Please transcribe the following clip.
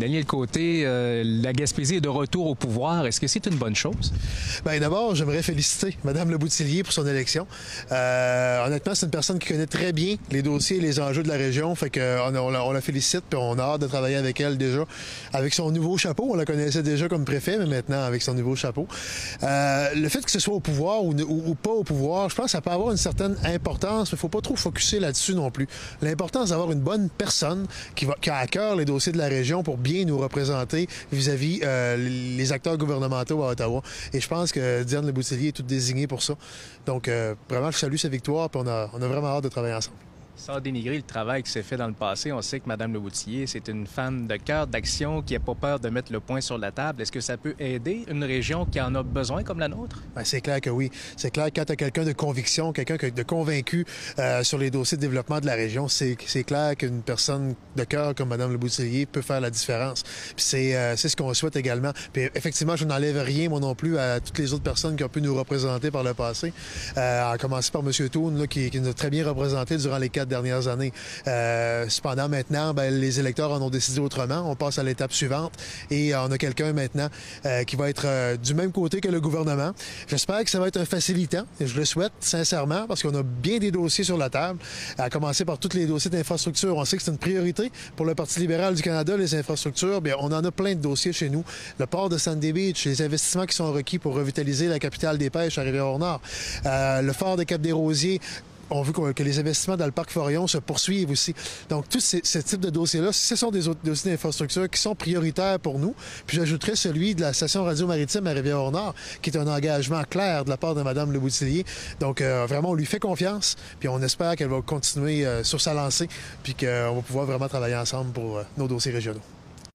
Daniel Côté, euh, la Gaspésie est de retour au pouvoir. Est-ce que c'est une bonne chose? Bien, d'abord, j'aimerais féliciter Mme Leboutillier pour son élection. Euh, honnêtement, c'est une personne qui connaît très bien les dossiers et les enjeux de la région. Fait qu'on on, la félicite, puis on a hâte de travailler avec elle déjà. Avec son nouveau chapeau, on la connaissait déjà comme préfet, mais maintenant avec son nouveau chapeau. Euh, le fait que ce soit au pouvoir ou, pas au pouvoir, je pense que ça peut avoir une certaine importance, mais il ne faut pas trop focuser là-dessus non plus. L'important, c'est d'avoir une bonne personne qui, qui a à cœur les dossiers de la région pour bien nous représenter vis-à-vis -vis, euh, les acteurs gouvernementaux à Ottawa. Et je pense que Diane Leboutillier est toute désignée pour ça. Donc, euh, vraiment, je salue sa victoire, puis on a, on a vraiment hâte de travailler ensemble. Sans dénigrer le travail qui s'est fait dans le passé, on sait que Mme Leboutillier, c'est une femme de cœur, d'action, qui n'a pas peur de mettre le point sur la table. Est-ce que ça peut aider une région qui en a besoin comme la nôtre? Ben, c'est clair que oui. C'est clair que quand tu as quelqu'un de conviction, quelqu'un de convaincu euh, sur les dossiers de développement de la région, c'est clair qu'une personne de cœur comme Mme Leboutillier peut faire la différence. C'est euh, ce qu'on souhaite également. Puis effectivement, je n'enlève rien, moi non plus, à toutes les autres personnes qui ont pu nous représenter par le passé, euh, à commencer par M. Toon, là, qui, qui nous a très bien représenté durant les quatre dernières années. Euh, cependant, maintenant, ben, les électeurs en ont décidé autrement. On passe à l'étape suivante et on a quelqu'un maintenant euh, qui va être euh, du même côté que le gouvernement. J'espère que ça va être un facilitant. Je le souhaite sincèrement parce qu'on a bien des dossiers sur la table, à commencer par tous les dossiers d'infrastructure. On sait que c'est une priorité pour le Parti libéral du Canada, les infrastructures. Bien, on en a plein de dossiers chez nous. Le port de Sandy Beach, les investissements qui sont requis pour revitaliser la capitale des pêches à Rivière-au-Nord, euh, le fort des Cap-des-Rosiers, on veut que les investissements dans le parc Forion se poursuivent aussi. Donc, tous ces, ce type de dossiers-là, ce sont des dossiers d'infrastructure qui sont prioritaires pour nous. Puis j'ajouterais celui de la station radio-maritime à Rivière-au-Nord, qui est un engagement clair de la part de Mme Leboutillier. Donc, euh, vraiment, on lui fait confiance, puis on espère qu'elle va continuer euh, sur sa lancée, puis qu'on va pouvoir vraiment travailler ensemble pour euh, nos dossiers régionaux.